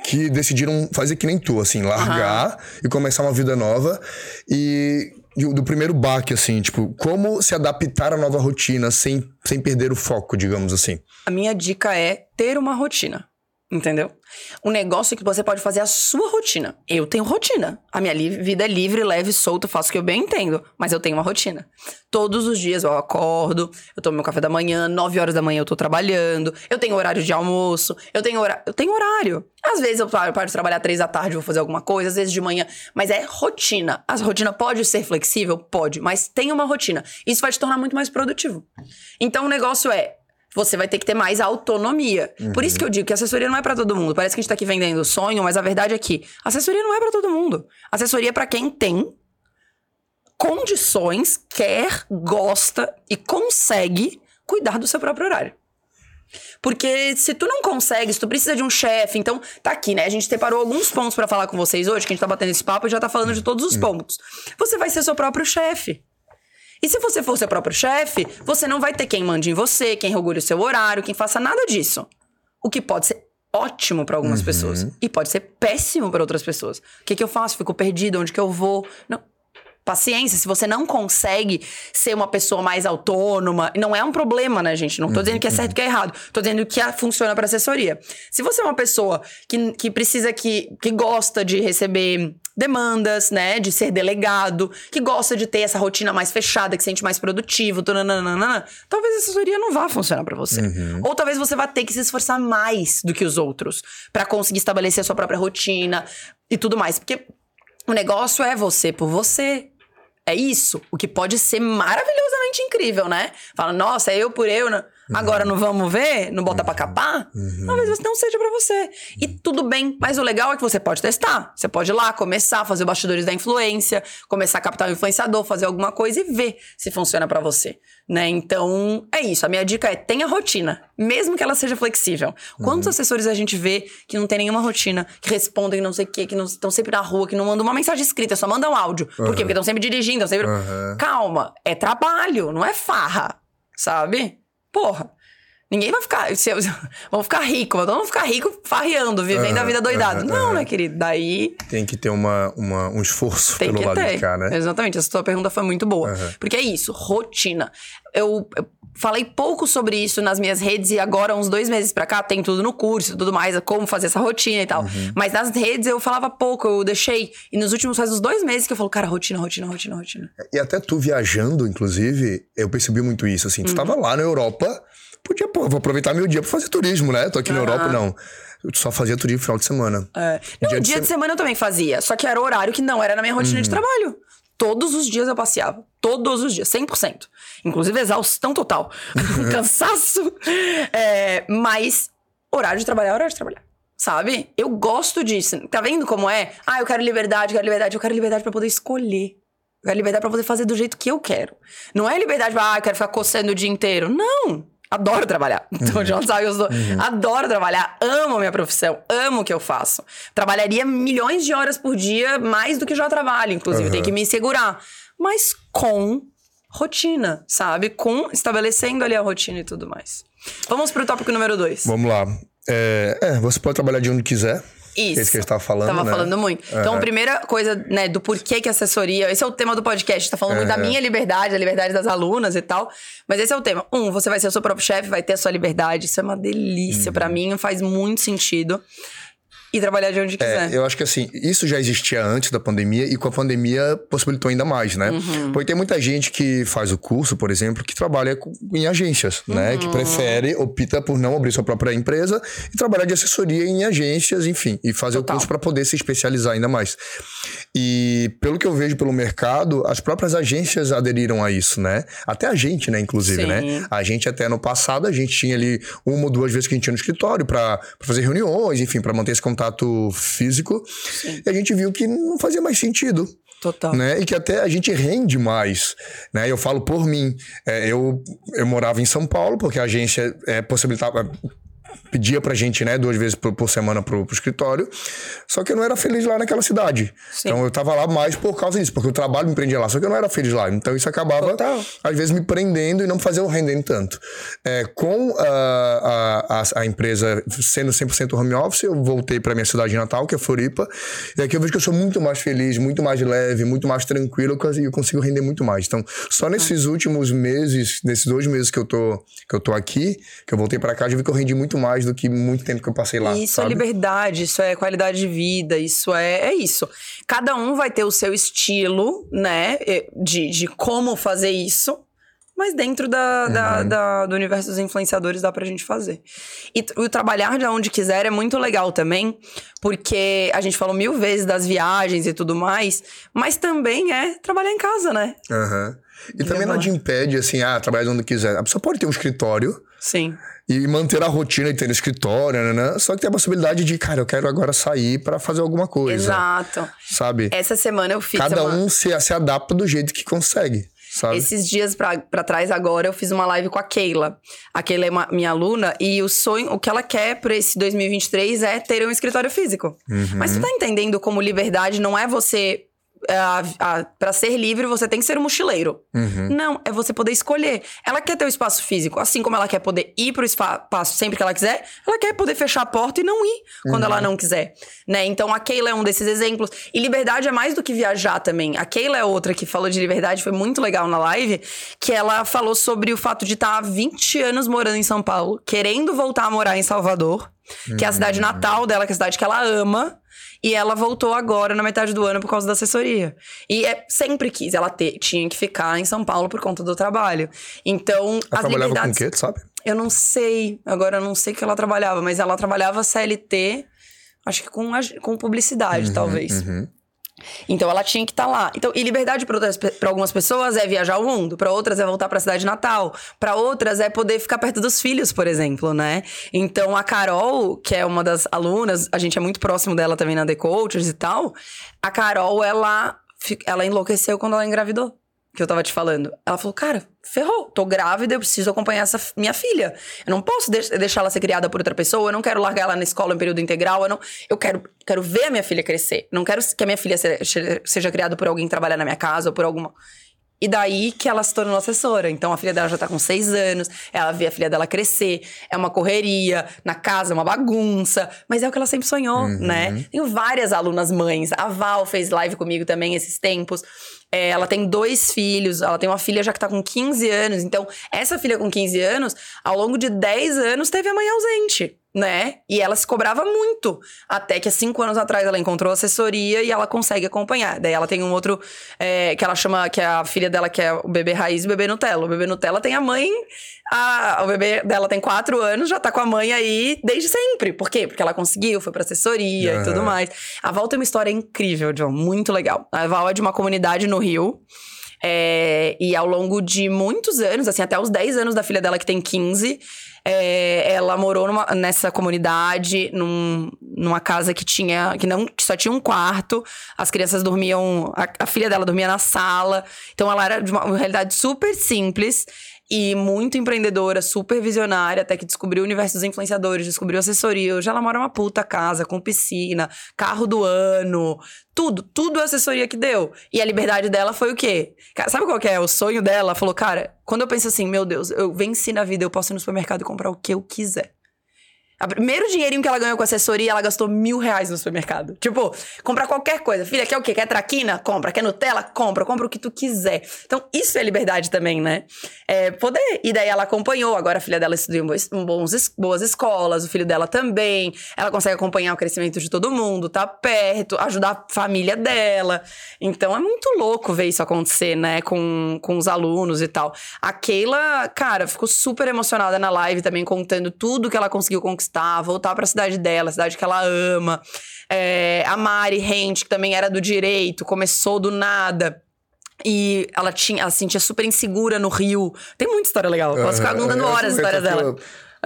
que decidiram fazer que nem tu, assim, largar e começar uma vida nova? E, do primeiro baque, assim, tipo, como se adaptar à nova rotina sem, sem perder o foco, digamos assim? A minha dica é ter uma rotina. Entendeu? Um negócio que você pode fazer a sua rotina. Eu tenho rotina. A minha vida é livre, leve, solta, faço o que eu bem entendo. Mas eu tenho uma rotina. Todos os dias eu acordo, eu tomo meu café da manhã, 9 horas da manhã eu tô trabalhando, eu tenho horário de almoço, eu tenho, hora... eu tenho horário. Às vezes eu paro, paro de trabalhar três da tarde, vou fazer alguma coisa, às vezes de manhã. Mas é rotina. A rotina pode ser flexível? Pode, mas tem uma rotina. Isso vai te tornar muito mais produtivo. Então o negócio é você vai ter que ter mais autonomia. Por isso que eu digo que assessoria não é pra todo mundo. Parece que a gente tá aqui vendendo sonho, mas a verdade é que assessoria não é pra todo mundo. Assessoria é pra quem tem condições, quer, gosta e consegue cuidar do seu próprio horário. Porque se tu não consegue, se tu precisa de um chefe, então tá aqui, né? A gente separou alguns pontos pra falar com vocês hoje, que a gente tá batendo esse papo e já tá falando de todos os pontos. Você vai ser seu próprio chefe. E se você for seu próprio chefe, você não vai ter quem mande em você, quem regule o seu horário, quem faça nada disso. O que pode ser ótimo pra algumas pessoas e pode ser péssimo pra outras pessoas. O que, que eu faço? Fico perdida, onde que eu vou? Não. Paciência, se você não consegue ser uma pessoa mais autônoma, não é um problema, né, gente? Não tô dizendo que é certo que é errado. Tô dizendo que funciona pra assessoria. Se você é uma pessoa que, que precisa, que, que gosta de receber demandas, né? De ser delegado, que gosta de ter essa rotina mais fechada, que se sente mais produtivo, tananana, talvez a assessoria não vá funcionar pra você. Ou talvez você vá ter que se esforçar mais do que os outros pra conseguir estabelecer a sua própria rotina e tudo mais. Porque o negócio é você por você. É isso. O que pode ser maravilhosamente incrível, né? Fala, nossa, é eu por eu. Né? Agora não vamos ver? Não bota pra capar? Talvez não seja pra você. E tudo bem. Mas o legal é que você pode testar. Você pode ir lá, começar, fazer o bastidores da influência, começar a captar um influenciador, fazer alguma coisa e ver se funciona pra você. Né? Então, é isso. A minha dica é tenha rotina. Mesmo que ela seja flexível. Quantos assessores a gente vê que não tem nenhuma rotina, que respondem não sei o quê, que não estão sempre na rua, que não mandam uma mensagem escrita, só mandam áudio. Por quê? Porque estão sempre dirigindo, estão sempre. Calma, é trabalho, não é farra, sabe? Porra. Ninguém vai ficar. Se, vão ficar rico, mas vamos ficar rico farreando, vivendo a Aham, vida doidado. aham, não, aham. né, querido? Daí Tem que ter uma, uma- um esforço tem pelo lado ter. de cá, né? Exatamente, essa tua pergunta foi muito boa. Porque é isso, rotina. Eu, eu falei pouco sobre isso nas minhas redes e agora, uns dois meses pra cá, tem tudo no curso e tudo mais, como fazer essa rotina e tal. Uhum. Mas nas redes eu falava pouco, eu deixei. E nos últimos, faz uns dois meses que eu falo, cara, rotina, rotina, rotina, rotina. E até tu viajando, inclusive, eu percebi muito isso, assim. Tu Uhum. tava lá na Europa, podia, pô, vou aproveitar meu dia pra fazer turismo, né? Tô aqui na Aham. Europa, não. Eu só fazia turismo no final de semana. É. Não, Dia dia, de de, sem- semana eu também fazia, só que era o horário que não era na minha rotina Uhum. de trabalho. Todos os dias eu passeava. Todos os dias, 100%. Inclusive exaustão total. Cansaço. É, mas horário de trabalhar é horário de trabalhar. Sabe? Eu gosto disso. Tá vendo como é? Ah, eu quero liberdade, eu quero liberdade. Eu quero liberdade pra poder escolher. Eu quero liberdade pra poder fazer do jeito que eu quero. Não é liberdade pra, ah, eu quero ficar coçando o dia inteiro. Não! Adoro trabalhar. Então, já sabe, eu sou, adoro trabalhar, amo a minha profissão, amo o que eu faço. Trabalharia milhões de horas por dia, mais do que já trabalho, inclusive, Aham. tem que me segurar. Mas com rotina, sabe? Com estabelecendo ali a rotina e tudo mais. Vamos pro tópico número dois. Vamos lá. É, é, você pode trabalhar de onde quiser. Isso. Esse que a gente tava falando, Tava né? falando muito. Então, Aham. a primeira coisa, né, do porquê que assessoria. Esse é o tema do podcast. A gente tá falando muito da minha liberdade, da liberdade das alunas e tal. Mas esse é o tema. Um, você vai ser o seu próprio chefe, vai ter a sua liberdade. Isso é uma delícia Uhum. mim, faz muito sentido. E trabalhar de onde quiser. É, eu acho que assim, isso já existia antes da pandemia e com a pandemia possibilitou ainda mais, né? Uhum. Porque tem muita gente que faz o curso, por exemplo, que trabalha com- em agências, né? Uhum. Que prefere, opta por não abrir sua própria empresa e trabalhar de assessoria em agências, enfim, e fazer Total. o curso para poder se especializar ainda mais. E pelo que eu vejo pelo mercado, as próprias agências aderiram a isso, né? Até a gente, né, inclusive, Sim. né? A gente até no passado, a gente tinha ali uma ou duas vezes que a gente ia no escritório para fazer reuniões, enfim, para manter esse contato contato físico. Sim. E a gente viu que não fazia mais sentido. Total. Né? E que até a gente rende mais. Né? Eu falo por mim. É, eu, eu morava em São Paulo, porque a agência é, possibilitava pedia pra gente, né, duas vezes por, por semana pro, pro, escritório. Só que eu não era feliz lá naquela cidade. Sim. Então eu tava lá mais por causa disso, porque o trabalho me prendia lá, só que eu não era feliz lá. Então isso acabava, Total. às vezes, me prendendo e não fazia eu rendendo tanto. É, com a, a, a, empresa sendo 100% home office, eu voltei pra minha cidade natal, que é Floripa. E aqui eu vejo que eu sou muito mais feliz, muito mais leve, muito mais tranquilo e eu consigo render muito mais. Então, só nesses últimos meses, nesses dois meses que eu tô, que eu tô aqui, que eu voltei para cá, eu vi que eu rendi muito mais mais do que muito tempo que eu passei lá. Isso é sabe? é liberdade, isso é qualidade de vida, isso é, é isso. Cada um vai ter o seu estilo, né, de, de como fazer isso. Mas dentro da, uhum. da, da, do universo dos influenciadores dá pra gente fazer. E o trabalhar de onde quiser é muito legal também, porque a gente falou mil vezes das viagens e tudo mais, mas também é trabalhar em casa, né? Uhum. E também não te impede, assim, ah, trabalhar de onde quiser. A pessoa pode ter um escritório. Sim e manter a rotina e ter escritório, né, né? Só que tem a possibilidade de, cara, eu quero agora sair para fazer alguma coisa. Exato. Sabe? Essa semana eu fiz. Cada uma... um se, se adapta do jeito que consegue. Sabe? Esses dias para trás agora eu fiz uma live com a Keila. A Keila é uma, minha aluna e o sonho, o que ela quer para esse 2023 é ter um escritório físico. Uhum. Mas tu tá entendendo como liberdade não é você para ser livre, você tem que ser um mochileiro. Uhum. Não, é você poder escolher. Ela quer ter o espaço físico, assim como ela quer poder ir pro espaço sempre que ela quiser, ela quer poder fechar a porta e não ir quando uhum. ela não quiser, né? Então a Keila é um desses exemplos. E liberdade é mais do que viajar também. A Keila é outra que falou de liberdade, foi muito legal na live, que ela falou sobre o fato de estar tá há 20 anos morando em São Paulo, querendo voltar a morar em Salvador, que é a cidade uhum. natal dela, que é a cidade que ela ama. E ela voltou agora na metade do ano por causa da assessoria. E é, sempre quis. Ela te, tinha que ficar em São Paulo por conta do trabalho. Então, ela as trabalhava liberdades... com quê, sabe? Eu não sei. Agora eu não sei o que ela trabalhava, mas ela trabalhava CLT, acho que com, com publicidade, uhum, talvez. Uhum. Então ela tinha que estar tá lá. Então, e liberdade para algumas pessoas é viajar o mundo, para outras é voltar para a cidade natal, para outras é poder ficar perto dos filhos, por exemplo, né? Então a Carol, que é uma das alunas, a gente é muito próximo dela também na The Coaches e tal. A Carol, ela ela enlouqueceu quando ela engravidou que eu tava te falando. Ela falou, cara, ferrou, tô grávida, eu preciso acompanhar essa minha filha. Eu não posso de deixar ela ser criada por outra pessoa, eu não quero largar ela na escola em período integral, eu não. Eu quero, quero ver a minha filha crescer. Não quero que a minha filha seja, seja criada por alguém trabalhar na minha casa ou por alguma. E daí que ela se tornou assessora. Então a filha dela já tá com seis anos, ela vê a filha dela crescer, é uma correria, na casa é uma bagunça, mas é o que ela sempre sonhou, uhum. né? Tenho várias alunas mães. A Val fez live comigo também esses tempos. É, ela tem dois filhos, ela tem uma filha já que tá com 15 anos. Então, essa filha com 15 anos, ao longo de 10 anos, teve a mãe ausente né? E ela se cobrava muito. Até que há cinco anos atrás ela encontrou assessoria e ela consegue acompanhar. Daí ela tem um outro é, que ela chama, que é a filha dela, que é o bebê raiz e o bebê Nutella. O bebê Nutella tem a mãe. A, o bebê dela tem quatro anos, já tá com a mãe aí desde sempre. Por quê? Porque ela conseguiu, foi pra assessoria uhum. e tudo mais. A Val tem uma história incrível, John, muito legal. A Val é de uma comunidade no Rio. É, e ao longo de muitos anos, assim, até os 10 anos da filha dela, que tem 15, é, ela morou numa, nessa comunidade, num, numa casa que tinha. que não que só tinha um quarto. As crianças dormiam. A, a filha dela dormia na sala. Então ela era de uma, uma realidade super simples e muito empreendedora, super visionária, até que descobriu o universo dos influenciadores, descobriu assessoria. Hoje ela mora numa puta casa, com piscina, carro do ano, tudo, tudo a assessoria que deu. E a liberdade dela foi o quê? Sabe qual que é o sonho dela? Ela falou, cara, quando eu penso assim, meu Deus, eu venci na vida, eu posso ir no supermercado e comprar o que eu quiser. O primeiro dinheirinho que ela ganhou com assessoria, ela gastou mil reais no supermercado. Tipo, comprar qualquer coisa. Filha, quer o quê? Quer traquina? Compra. Quer Nutella? Compra. Compra o que tu quiser. Então, isso é liberdade também, né? É poder. E daí ela acompanhou. Agora a filha dela estuda em bons, boas escolas, o filho dela também. Ela consegue acompanhar o crescimento de todo mundo, tá perto, ajudar a família dela. Então, é muito louco ver isso acontecer, né? Com, com os alunos e tal. A Keila, cara, ficou super emocionada na live também, contando tudo que ela conseguiu conquistar voltar para a cidade dela, a cidade que ela ama. É, a Mari Rente, que também era do direito, começou do nada. E ela tinha, ela se sentia super insegura no Rio. Tem muita história legal. Posso ficar contando horas as histórias dela.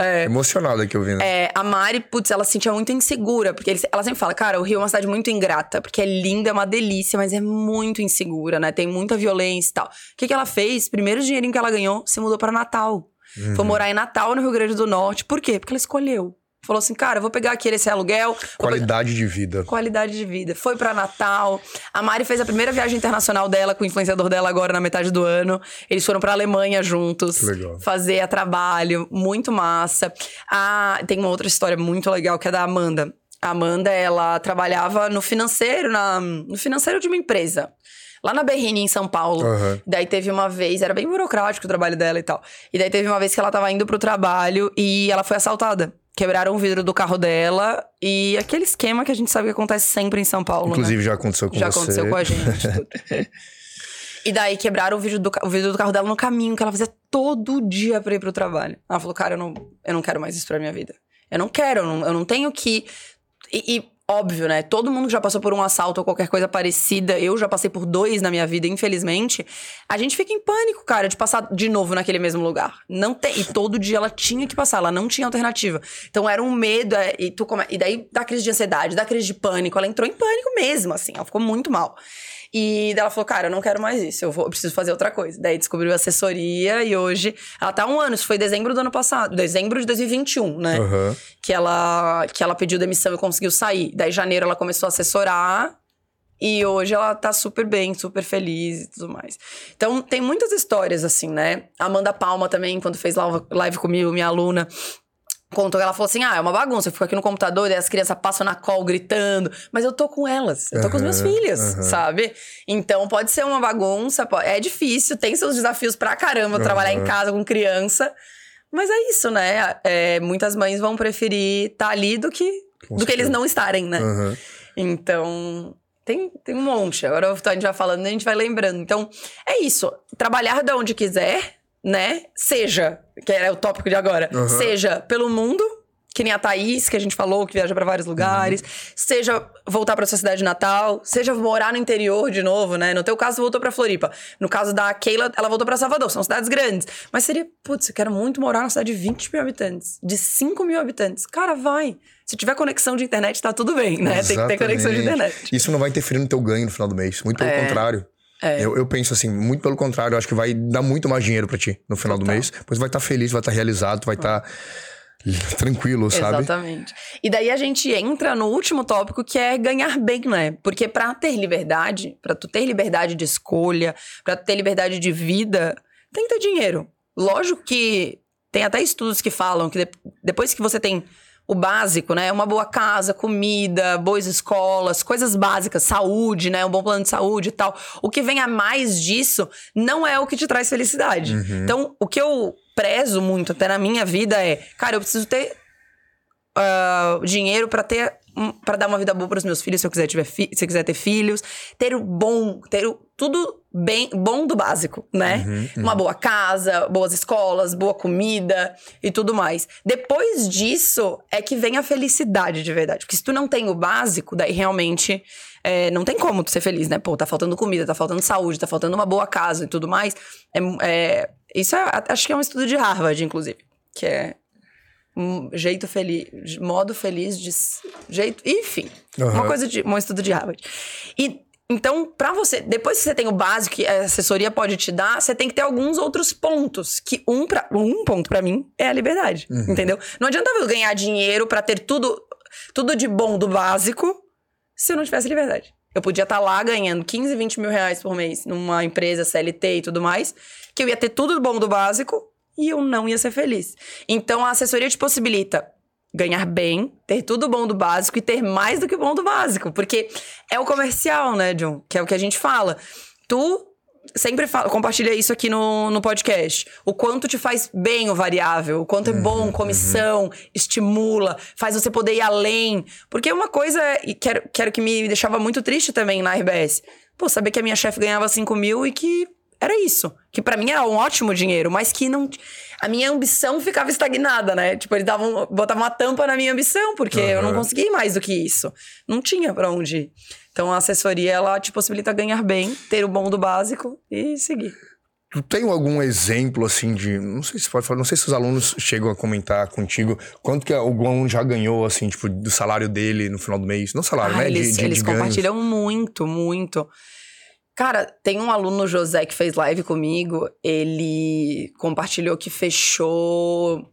É. Emocionado aqui ouvindo. É, a Mari, putz, ela se sentia muito insegura, porque eles- ela sempre fala, cara, o Rio é uma cidade muito ingrata, porque é linda, é uma delícia, mas é muito insegura, né? Tem muita violência e tal. O que, que ela fez? Primeiro dinheirinho que ela ganhou, se mudou pra Natal. Foi morar em Natal, no Rio Grande do Norte. Por quê? Porque ela escolheu. Falou assim, cara, eu vou pegar aqui esse aluguel. vou pegar- Qualidade de vida. Qualidade de vida. Foi pra Natal. A Mari fez a primeira viagem internacional dela com o influenciador dela agora na metade do ano. Eles foram pra Alemanha juntos. Que legal. Fazer a trabalho. Muito massa. Ah, tem uma outra história muito legal que é da Amanda. A Amanda, ela trabalhava no financeiro, na, no financeiro de uma empresa. Lá na Berrini, em São Paulo. Aham. Daí teve uma vez, era bem burocrático o trabalho dela e tal. E daí teve uma vez que ela tava indo pro trabalho e ela foi assaltada. Quebraram o vidro do carro dela e aquele esquema que a gente sabe que acontece sempre em São Paulo. né? Inclusive, já aconteceu com Já você. aconteceu com a gente. e daí quebraram o vidro, do, o vidro do carro dela no caminho, que ela fazia todo dia pra ir pro trabalho. Ela falou, cara, eu não, eu não quero mais isso pra minha vida. Eu não quero, eu não, eu não tenho que. E, e, óbvio, né? Todo mundo que já passou por um assalto ou qualquer coisa parecida, eu já passei por dois na minha vida, infelizmente. A gente fica em pânico, cara, de passar de novo naquele mesmo lugar. Não tem. E todo dia ela tinha que passar, ela não tinha alternativa. Então era um medo, é, e, tu come, e daí dá crise de ansiedade, dá crise de pânico. Ela entrou em pânico mesmo, assim, ela ficou muito mal. E daí ela falou, cara, eu não quero mais isso, eu, vou, eu preciso fazer outra coisa. Daí descobriu assessoria e hoje ela tá há um ano, isso foi dezembro do ano passado, dezembro de 2021, né? Aham. que ela que ela pediu demissão e conseguiu sair. Daí, janeiro, ela começou a assessorar. E hoje ela tá super bem, super feliz e tudo mais. Então, tem muitas histórias assim, né? A Amanda Palma também, quando fez live comigo, minha aluna, contou que ela falou assim: ah, é uma bagunça, eu fico aqui no computador, e as crianças passam na call gritando, mas eu tô com elas, eu tô com os meus filhos, aham. sabe? Então pode ser uma bagunça, é difícil, tem seus desafios pra caramba trabalhar em casa com criança. Mas é isso, né? É, muitas mães vão preferir estar ali do que, Com do que eles não estarem, né? Então, tem, tem um monte. Agora a gente vai falando e a gente vai lembrando. Então, é isso. Trabalhar de onde quiser, né? Seja, que é o tópico de agora, Aham. seja pelo mundo, que nem a Thaís, que a gente falou, que viaja pra vários lugares, seja voltar pra sua cidade natal, seja morar no interior de novo, né? No teu caso, voltou pra Floripa. No caso da Keila, ela voltou pra Salvador. São cidades grandes. Mas seria, putz, eu quero muito morar numa cidade de 20 mil habitantes, de 5 mil habitantes. Cara, vai. Se tiver conexão de internet, tá tudo bem, né? Tem que ter conexão de Exatamente. internet. Isso não vai interferir no teu ganho no final do mês. Muito pelo É. contrário. É. Eu, eu penso assim, muito pelo contrário, eu acho que vai dar muito mais dinheiro pra ti no final do Total. mês. Pois vai estar feliz, vai estar realizado, vai estar tranquilo, sabe? Exatamente. E daí a gente entra no último tópico que é ganhar bem, né? Porque pra ter liberdade, pra tu ter liberdade de escolha, pra tu ter liberdade de vida, tem que ter dinheiro. Lógico que tem até estudos que falam que de- depois que você tem o básico, né? Uma boa casa, comida, boas escolas, coisas básicas, saúde, né? Um bom plano de saúde e tal. O que vem a mais disso não é o que te traz felicidade. Então, o que eu prezo muito até na minha vida é, cara, eu preciso ter ah, dinheiro pra ter para dar uma vida boa pros meus filhos se eu quiser tiver fi- se eu quiser ter filhos. Ter o bom ter o, tudo bem bom do básico né? Uma boa casa boas escolas boa comida e tudo mais. Depois disso é que vem a felicidade de verdade porque se tu não tem o básico daí realmente é, não tem como tu ser feliz né? Pô tá faltando comida tá faltando saúde tá faltando uma boa casa e tudo mais. É, é- isso é, acho que é um estudo de Harvard inclusive que é jeito feliz, modo feliz de jeito, enfim, uma Aham. coisa de um estudo de Harvard. E então, pra você, depois que você tem o básico que a assessoria pode te dar, você tem que ter alguns outros pontos, que um pra, um ponto pra mim é a liberdade, entendeu? Não adianta eu ganhar dinheiro pra ter tudo tudo de bom do básico se eu não tivesse liberdade. Eu podia estar lá ganhando 15, 20 mil reais por mês numa empresa CLT e tudo mais, que eu ia ter tudo bom do básico e eu não ia ser feliz. Então a assessoria te possibilita ganhar bem, ter tudo bom do básico e ter mais do que bom do básico, porque é o comercial, né, John? Que é o que a gente fala. Tu sempre fala, compartilha isso aqui no, no podcast. O quanto te faz bem o variável, o quanto é bom, comissão, estimula, faz você poder ir além. Porque uma coisa, e quero, quero que me deixava muito triste também na RBS. Pô, saber que a minha chefe ganhava 5 mil e que era isso. Que pra mim era um ótimo dinheiro, mas que não. A minha ambição ficava estagnada, né? Tipo, eles davam, botavam uma tampa na minha ambição, porque eu não Aham. consegui ir mais do que isso. Não tinha pra onde ir. Então a assessoria, ela te possibilita ganhar bem, ter o bom do básico e seguir. Tu tem algum exemplo, assim, de. Não sei se pode falar, não sei se os alunos chegam a comentar contigo quanto que algum aluno já ganhou, assim, tipo, do salário dele no final do mês. Não salário, ah, né? Eles, de, de, eles de compartilham muito, muito. Cara, tem um aluno, José, que fez live comigo. Ele compartilhou que fechou,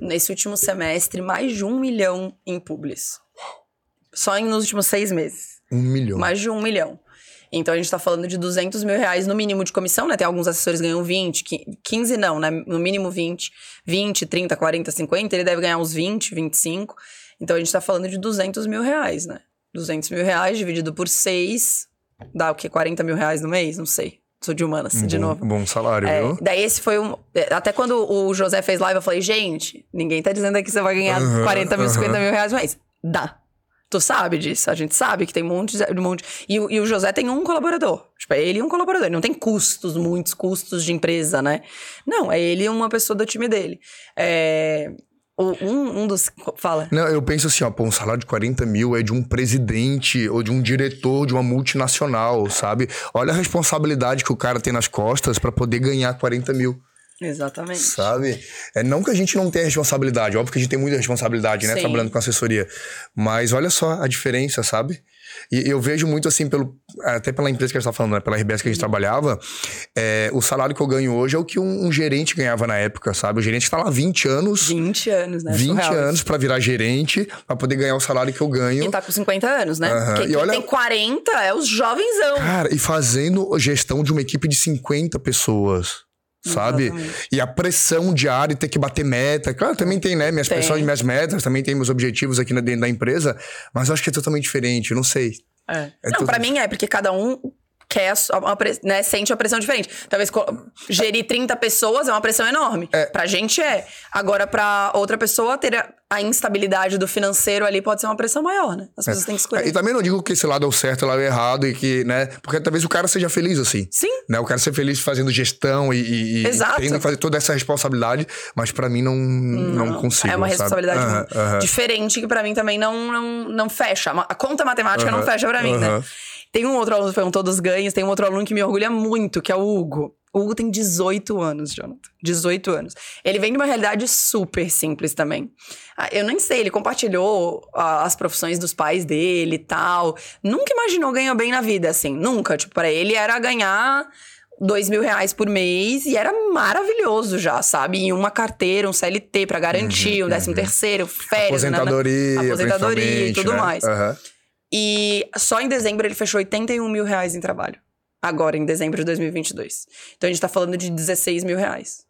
nesse último semestre, mais de um milhão em publis. Só nos últimos seis meses. Um milhão. Mais de um milhão. Então a gente tá falando de 200 mil reais no mínimo de comissão, né? Tem alguns assessores que ganham 20, 15 não, né? No mínimo 20, 20, 30, 40, 50. Ele deve ganhar uns 20, 25. Então a gente tá falando de 200 mil reais, né? 200 mil reais dividido por 6, dá o quê? 40 mil reais no mês? Não sei. Sou de humanas, um de bom, novo. Bom salário, É, viu? daí esse foi um. Até quando o José fez live, eu falei, gente, ninguém tá dizendo aqui que você vai ganhar Aham, 40 mil, 50 aham. mil reais, mas dá. Tu sabe disso, a gente sabe que tem um monte de. um monte e, o- e o José tem um colaborador. Tipo, é ele e um colaborador. Ele não tem custos, muitos custos de empresa, né? Não, é ele e uma pessoa do time dele. É, um, um dos. Fala. Não, eu penso assim, ó, pô, um salário de 40 mil é de um presidente ou de um diretor de uma multinacional, sabe? Olha a responsabilidade que o cara tem nas costas pra poder ganhar 40 mil, Exatamente. sabe? É não que a gente não tenha responsabilidade, óbvio que a gente tem muita responsabilidade, né, Sim. trabalhando com assessoria. Mas olha só a diferença, sabe? E eu vejo muito assim, pelo, até pela empresa que a gente tá falando, né? Pela RBS que a gente trabalhava, é, o salário que eu ganho hoje é o que um, um gerente ganhava na época, sabe? O gerente tá lá 20 anos. 20 anos, né? 20 Surreal anos pra virar gerente, pra poder ganhar o salário que eu ganho. E tá com 50 anos, né? Aham. Quem, E quem olha- tem 40 é os jovenzão. Cara, e fazendo gestão de uma equipe de 50 pessoas. Sabe? Exatamente. E a pressão diária de ter que bater meta. Claro, também tem, né? Minhas Tem. pressões, minhas metas, também tem meus objetivos aqui dentro da empresa. Mas eu acho que é totalmente diferente, não sei. É. É não, tudo- pra mim é, porque cada um quer uma né, sente uma pressão diferente. Talvez gerir 30 pessoas é uma pressão enorme. Pra gente é. Agora, pra outra pessoa, ter a, a instabilidade do financeiro ali pode ser uma pressão maior, né? As pessoas têm que escolher. E também não digo que esse lado é o certo, o lado é errado, e que, né? Porque talvez o cara seja feliz assim. Sim. Né? O cara ser feliz fazendo gestão e, e, e Exato. tendo que fazer toda essa responsabilidade, mas pra mim não, não, consigo. É uma responsabilidade Aham, aham. diferente que pra mim também não, não, não fecha. A conta matemática não Aham, fecha pra mim, né? Tem um outro aluno que perguntou dos ganhos, tem um outro aluno que me orgulha muito, que é o Hugo. O Hugo tem 18 anos, Jonathan. 18 anos. Ele vem de uma realidade super simples também. Ah, Eu nem sei, ele compartilhou ah, as profissões dos pais dele e tal. Nunca imaginou ganhar bem na vida, assim. Nunca. Tipo, pra ele era ganhar dois mil reais por mês e era maravilhoso já, sabe? E uma carteira, um CLT pra garantir, um décimo terceiro, férias, nanana. Aposentadoria, aposentadoria e tudo né? mais. Aham. E só em dezembro ele fechou 81 mil reais em trabalho. Agora, em dezembro de 2022. Então a gente tá falando de 16 mil reais.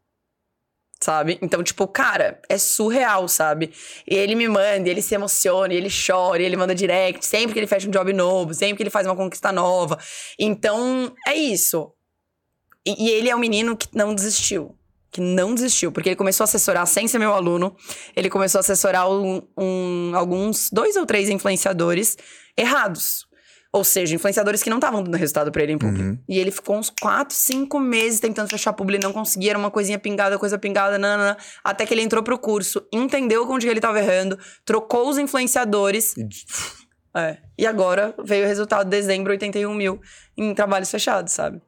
Sabe? Então, tipo, cara, é surreal, sabe? E ele me manda, ele se emociona, ele chora, ele manda direct, sempre que ele fecha um job novo, sempre que ele faz uma conquista nova. Então, é isso. E, e ele é um menino que não desistiu. Que não desistiu, porque ele começou a assessorar sem ser meu aluno. Ele começou a assessorar um- um- alguns, dois ou três influenciadores errados. Ou seja, influenciadores que não estavam dando resultado pra ele em publi. Uhum. E ele ficou uns quatro, cinco meses tentando fechar publi, não conseguia, era uma coisinha pingada, coisa pingada, nanana, até que ele entrou pro curso, entendeu onde ele tava errando, trocou os influenciadores, é, e agora veio o resultado de dezembro, 81 mil em trabalhos fechados, sabe?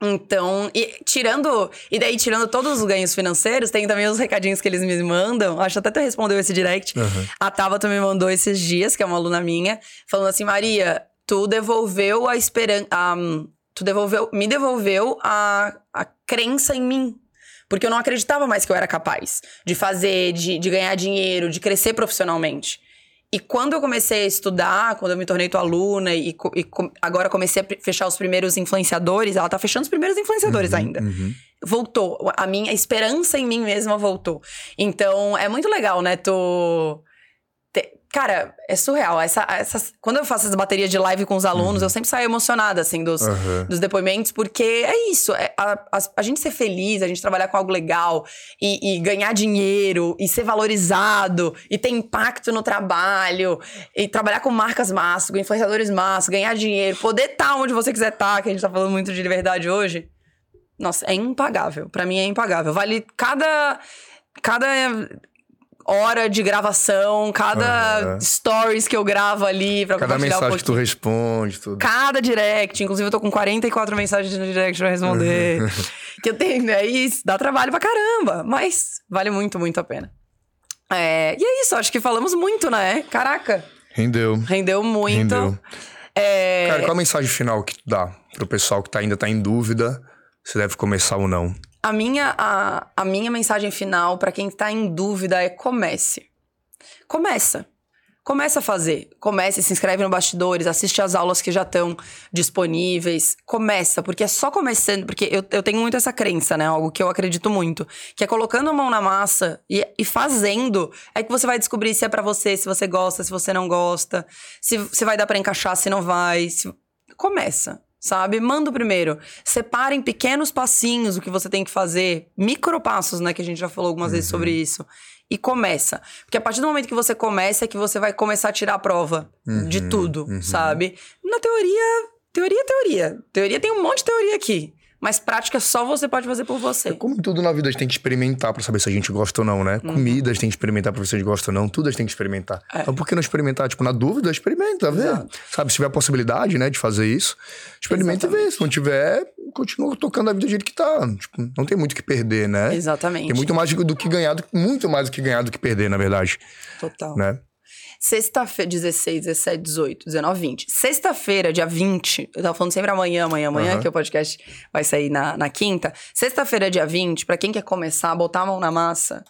Então, e tirando. E daí, tirando todos os ganhos financeiros, tem também os recadinhos que eles me mandam. Acho até que tu respondeu esse direct. A Tabata me mandou esses dias, que é uma aluna minha, falando assim: Maria, tu devolveu a esperança. tu devolveu, me devolveu a, a crença em mim. Porque eu não acreditava mais que eu era capaz de fazer, de, de ganhar dinheiro, de crescer profissionalmente. E quando eu comecei a estudar, quando eu me tornei tua aluna e, e agora comecei a fechar os primeiros influenciadores, ela tá fechando os primeiros influenciadores ainda. Uhum. Voltou. A minha esperança em mim mesma voltou. Então, é muito legal, né? Tu. Cara, é surreal. Essa, essas... Quando eu faço as baterias de live com os alunos, eu sempre saio emocionada, assim, dos, Aham. dos depoimentos, porque é isso. é a, a- a gente ser feliz, a gente trabalhar com algo legal e, e ganhar dinheiro e ser valorizado e ter impacto no trabalho e trabalhar com marcas massas, com influenciadores massas, ganhar dinheiro, poder estar onde você quiser estar, que a gente tá falando muito de liberdade hoje. Nossa, é impagável. Pra mim é impagável. Vale cada. Cada hora de gravação, cada Aham. stories que eu gravo ali pra Cada compartilhar mensagem que tu responde, tudo. Cada direct, inclusive eu tô com 44 mensagens no direct pra responder. que eu tenho, é isso, dá trabalho pra caramba, mas vale muito, muito a pena. É, e é isso, acho que falamos muito, né? Caraca, Rendeu. rendeu muito. Rendeu. É, Cara, qual a mensagem final que tu dá pro pessoal que tá, ainda tá em dúvida se deve começar ou não? A minha, a, a minha mensagem final pra quem tá em dúvida é comece. Começa. Começa a fazer. Comece, se inscreve no Bastidores, assiste as aulas que já estão disponíveis. Começa, porque é só começando. Porque eu, eu tenho muito essa crença, né? Algo que eu acredito muito. Que é colocando a mão na massa e, e fazendo, é que você vai descobrir se é pra você, se você gosta, se você não gosta, se, se vai dar pra encaixar, se não vai. se- Começa. Sabe? Manda o primeiro. Separa em pequenos passinhos o que você tem que fazer. Micropassos, né? Que a gente já falou algumas vezes sobre isso. E começa. Porque a partir do momento que você começa é que você vai começar a tirar a prova de tudo, sabe? Na teoria, teoria é teoria. Teoria tem um monte de teoria aqui. Mas prática só você pode fazer por você. Como em tudo na vida, a gente tem que experimentar pra saber se a gente gosta ou não, né? Uhum. Comida a gente tem que experimentar pra ver se a gente gosta ou não. Tudo a gente tem que experimentar. É. Então por que não experimentar? Tipo, na dúvida, experimenta, vê. Exato. Sabe, se tiver a possibilidade, né, de fazer isso, experimenta e vê. Se não tiver, continua tocando a vida do jeito que tá. Tipo, não tem muito o que perder, né? Exatamente. Tem muito mais do que ganhar, do- muito mais do que ganhar do que perder, na verdade, Total. né? Sexta-feira, 16, 17, 18, 19, 20. Sexta-feira, dia 20. Eu tava falando sempre amanhã, amanhã, amanhã, Aham. que o podcast vai sair na, na quinta. Sexta-feira, dia 20, pra quem quer começar, botar a mão na massa.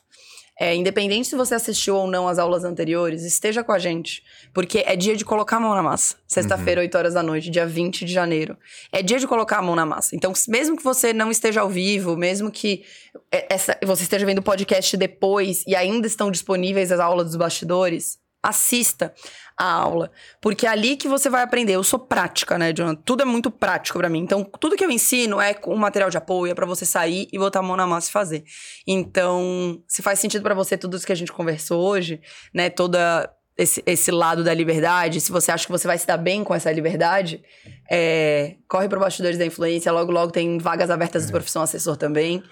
É, independente se você assistiu ou não as aulas anteriores, esteja com a gente. Porque é dia de colocar a mão na massa. Sexta-feira, 8 horas da noite, dia 20 de janeiro. É dia de colocar a mão na massa. Então, mesmo que você não esteja ao vivo, mesmo que é, essa, você esteja vendo o podcast depois e ainda estão disponíveis as aulas dos bastidores, assista a aula. Porque é ali que você vai aprender. Eu sou prática, né, Jonathan? Tudo é muito prático pra mim. Então, tudo que eu ensino é com material de apoio, é pra você sair e botar a mão na massa e fazer. Então, se faz sentido pra você tudo isso que a gente conversou hoje, né, toda esse, esse lado da liberdade, se você acha que você vai se dar bem com essa liberdade, é, corre pro Bastidores da Influência, logo logo tem vagas abertas do Profissão Assessor também.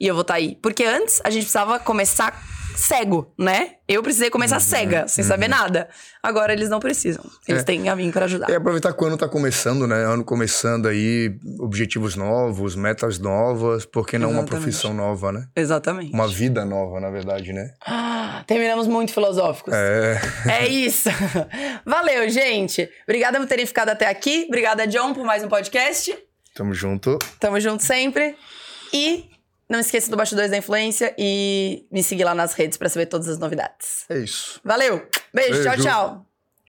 E eu vou estar aí. Porque antes a gente precisava começar cego, né? Eu precisei começar cega, sem saber nada. Agora eles não precisam. Eles É. têm a mim para ajudar. É aproveitar que o ano tá começando, né? Ano começando aí, objetivos novos, metas novas, por que não uma Exatamente. profissão nova, né? Exatamente. Uma vida nova, na verdade, né? Ah, terminamos muito filosóficos. É. É isso. Valeu, gente. Obrigada por terem ficado até aqui. Obrigada, John, por mais um podcast. Tamo junto. Tamo junto sempre. E não esqueça do Bastidores da Influência e me seguir lá nas redes para saber todas as novidades. É isso. Valeu. Beijo, tchau, Beijo. tchau.